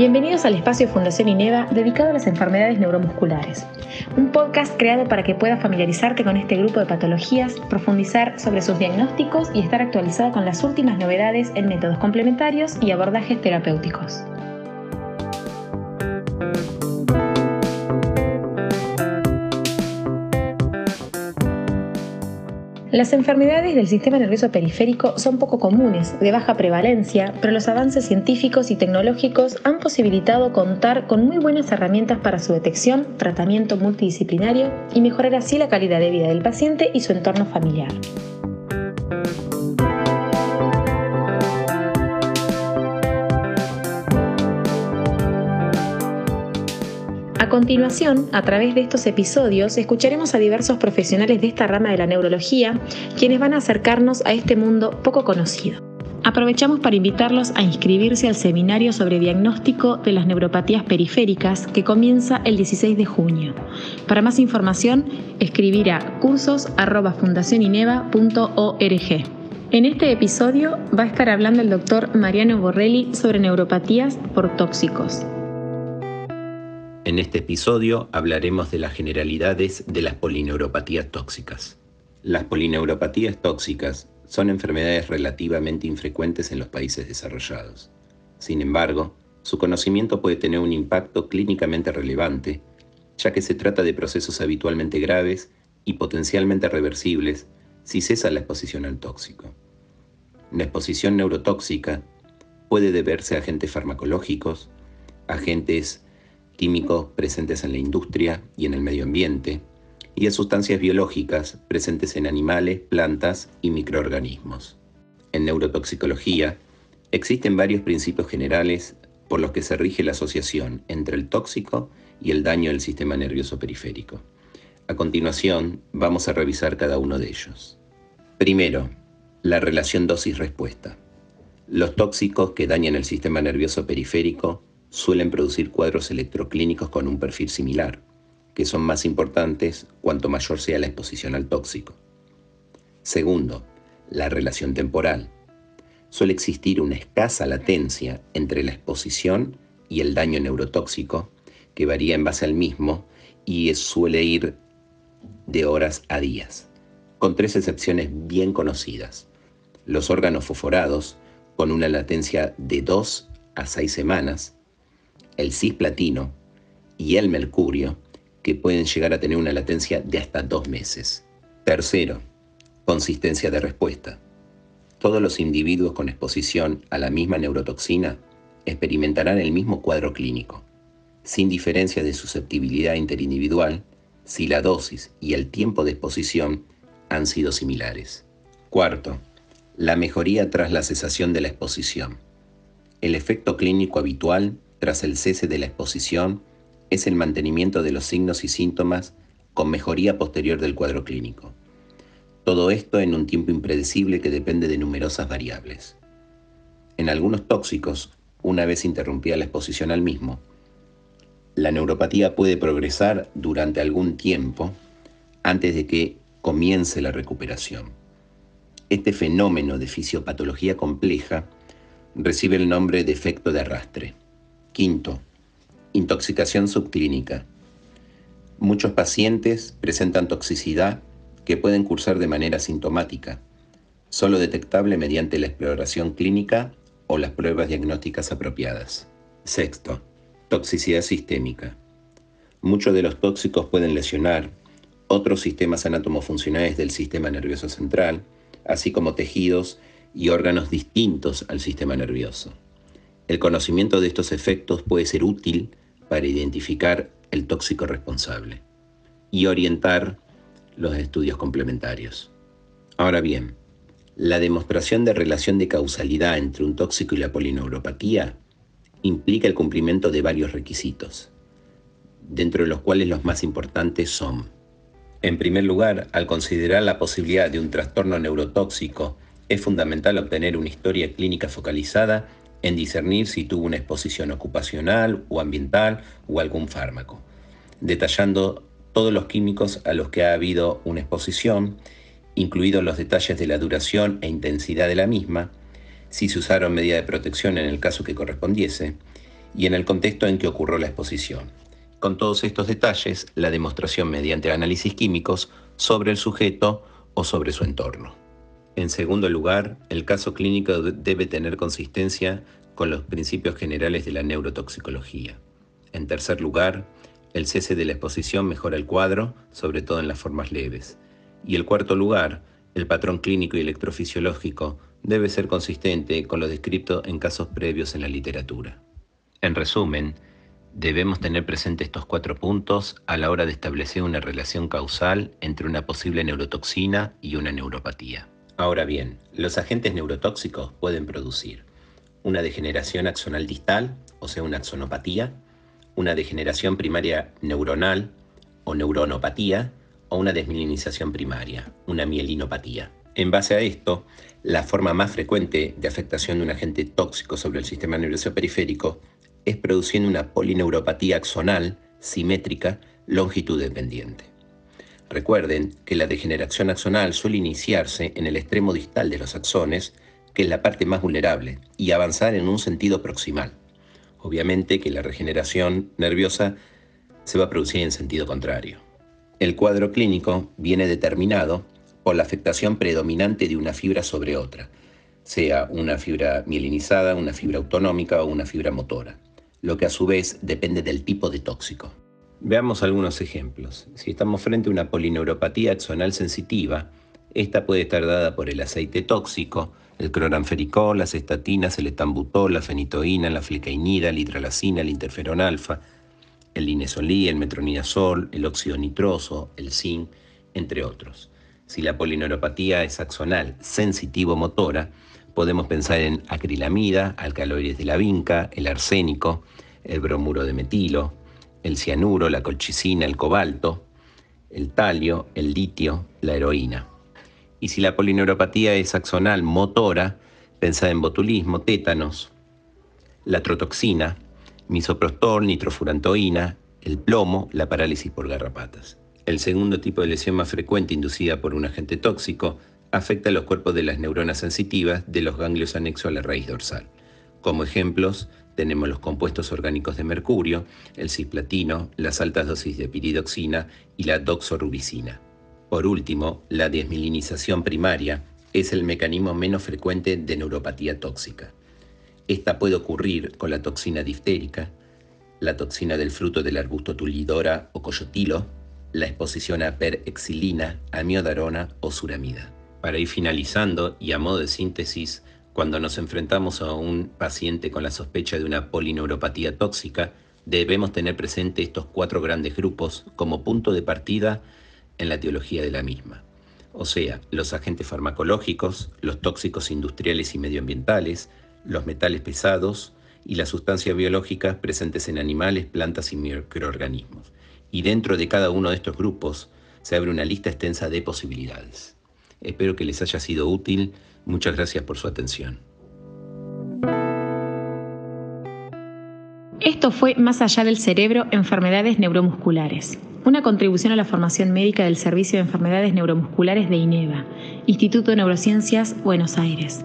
Bienvenidos al espacio Fundación INEVA dedicado a las enfermedades neuromusculares. Un podcast creado para que puedas familiarizarte con este grupo de patologías, profundizar sobre sus diagnósticos y estar actualizado con las últimas novedades en métodos complementarios y abordajes terapéuticos. Las enfermedades del sistema nervioso periférico son poco comunes, de baja prevalencia, pero los avances científicos y tecnológicos han posibilitado contar con muy buenas herramientas para su detección, tratamiento multidisciplinario y mejorar así la calidad de vida del paciente y su entorno familiar. Continuación, a través de estos episodios, escucharemos a diversos profesionales de esta rama de la neurología, quienes van a acercarnos a este mundo poco conocido. Aprovechamos para invitarlos a inscribirse al seminario sobre diagnóstico de las neuropatías periféricas que comienza el 16 de junio. Para más información, escribir a cursos.fundacionineva.org. En este episodio va a estar hablando el doctor Mariano Borrelli sobre neuropatías por tóxicos. En este episodio hablaremos de las generalidades de las polineuropatías tóxicas. Las polineuropatías tóxicas son enfermedades relativamente infrecuentes en los países desarrollados. Sin embargo, su conocimiento puede tener un impacto clínicamente relevante, ya que se trata de procesos habitualmente graves y potencialmente reversibles si cesa la exposición al tóxico. La exposición neurotóxica puede deberse a agentes farmacológicos, agentes químicos presentes en la industria y en el medio ambiente, y de sustancias biológicas presentes en animales, plantas y microorganismos. En neurotoxicología, existen varios principios generales por los que se rige la asociación entre el tóxico y el daño del sistema nervioso periférico. A continuación, vamos a revisar cada uno de ellos. Primero, la relación dosis-respuesta. Los tóxicos que dañan el sistema nervioso periférico suelen producir cuadros electroclínicos con un perfil similar, que son más importantes cuanto mayor sea la exposición al tóxico. Segundo, la relación temporal. Suele existir una escasa latencia entre la exposición y el daño neurotóxico, que varía en base al mismo y suele ir de horas a días, con tres excepciones bien conocidas. Los órganos fosforados, con una latencia de 2 a 6 semanas, el cisplatino y el mercurio, que pueden llegar a tener una latencia de hasta dos meses. Tercero, consistencia de respuesta. Todos los individuos con exposición a la misma neurotoxina experimentarán el mismo cuadro clínico, sin diferencia de susceptibilidad interindividual si la dosis y el tiempo de exposición han sido similares. Cuarto, la mejoría tras la cesación de la exposición. El efecto clínico habitual tras el cese de la exposición es el mantenimiento de los signos y síntomas con mejoría posterior del cuadro clínico. Todo esto en un tiempo impredecible que depende de numerosas variables. En algunos tóxicos, una vez interrumpida la exposición al mismo, la neuropatía puede progresar durante algún tiempo antes de que comience la recuperación. Este fenómeno de fisiopatología compleja recibe el nombre de efecto de arrastre. Quinto, intoxicación subclínica. Muchos pacientes presentan toxicidad que pueden cursar de manera sintomática, solo detectable mediante la exploración clínica o las pruebas diagnósticas apropiadas. Sexto, toxicidad sistémica. Muchos de los tóxicos pueden lesionar otros sistemas anatomofuncionales del sistema nervioso central, así como tejidos y órganos distintos al sistema nervioso. El conocimiento de estos efectos puede ser útil para identificar el tóxico responsable y orientar los estudios complementarios. Ahora bien, la demostración de relación de causalidad entre un tóxico y la polineuropatía implica el cumplimiento de varios requisitos, dentro de los cuales los más importantes son, en primer lugar, al considerar la posibilidad de un trastorno neurotóxico, es fundamental obtener una historia clínica focalizada en discernir si tuvo una exposición ocupacional o ambiental o algún fármaco, detallando todos los químicos a los que ha habido una exposición, incluidos los detalles de la duración e intensidad de la misma, si se usaron medidas de protección en el caso que correspondiese, y en el contexto en que ocurrió la exposición. Con todos estos detalles, la demostración mediante análisis químicos sobre el sujeto o sobre su entorno. En segundo lugar, el caso clínico debe tener consistencia con los principios generales de la neurotoxicología. En tercer lugar, el cese de la exposición mejora el cuadro, sobre todo en las formas leves. Y el cuarto lugar, el patrón clínico y electrofisiológico debe ser consistente con lo descrito en casos previos en la literatura. En resumen, debemos tener presente estos cuatro puntos a la hora de establecer una relación causal entre una posible neurotoxina y una neuropatía. Ahora bien, los agentes neurotóxicos pueden producir una degeneración axonal distal, o sea, una axonopatía, una degeneración primaria neuronal o neuronopatía, o una desmielinización primaria, una mielinopatía. En base a esto, la forma más frecuente de afectación de un agente tóxico sobre el sistema nervioso periférico es produciendo una polineuropatía axonal simétrica longitud dependiente. Recuerden que la degeneración axonal suele iniciarse en el extremo distal de los axones, que es la parte más vulnerable, y avanzar en un sentido proximal. Obviamente que la regeneración nerviosa se va a producir en sentido contrario. El cuadro clínico viene determinado por la afectación predominante de una fibra sobre otra, sea una fibra mielinizada, una fibra autonómica o una fibra motora, lo que a su vez depende del tipo de tóxico. Veamos algunos ejemplos. Si estamos frente a una polineuropatía axonal sensitiva, esta puede estar dada por el aceite tóxico, el cloranfericol, las estatinas, el etambutol, la fenitoína, la flecainida, la hidralacina, el interferón alfa, el linesolí, el metronidazol, el óxido nitroso, el zinc, entre otros. Si la polineuropatía es axonal sensitivo-motora, podemos pensar en acrilamida, alcaloides de la vinca, el arsénico, el bromuro de metilo, el cianuro, la colchicina, el cobalto, el talio, el litio, la heroína. Y si la polineuropatía es axonal motora, pensad en botulismo, tétanos, la trotoxina, misoprostol, nitrofurantoína, el plomo, la parálisis por garrapatas. El segundo tipo de lesión más frecuente inducida por un agente tóxico afecta a los cuerpos de las neuronas sensitivas de los ganglios anexos a la raíz dorsal. Como ejemplos, tenemos los compuestos orgánicos de mercurio, el cisplatino, las altas dosis de piridoxina y la doxorubicina. Por último, la desmilinización primaria es el mecanismo menos frecuente de neuropatía tóxica. Esta puede ocurrir con la toxina diftérica, la toxina del fruto del arbusto tulidora o coyotilo, la exposición a perexilina, amiodarona o suramida. Para ir finalizando y a modo de síntesis, cuando nos enfrentamos a un paciente con la sospecha de una polineuropatía tóxica, debemos tener presente estos cuatro grandes grupos como punto de partida en la teología de la misma. O sea, los agentes farmacológicos, los tóxicos industriales y medioambientales, los metales pesados y las sustancias biológicas presentes en animales, plantas y microorganismos. Y dentro de cada uno de estos grupos se abre una lista extensa de posibilidades. Espero que les haya sido útil. Muchas gracias por su atención. Esto fue Más allá del cerebro, enfermedades neuromusculares, una contribución a la formación médica del Servicio de Enfermedades Neuromusculares de INEVA, Instituto de Neurociencias, Buenos Aires.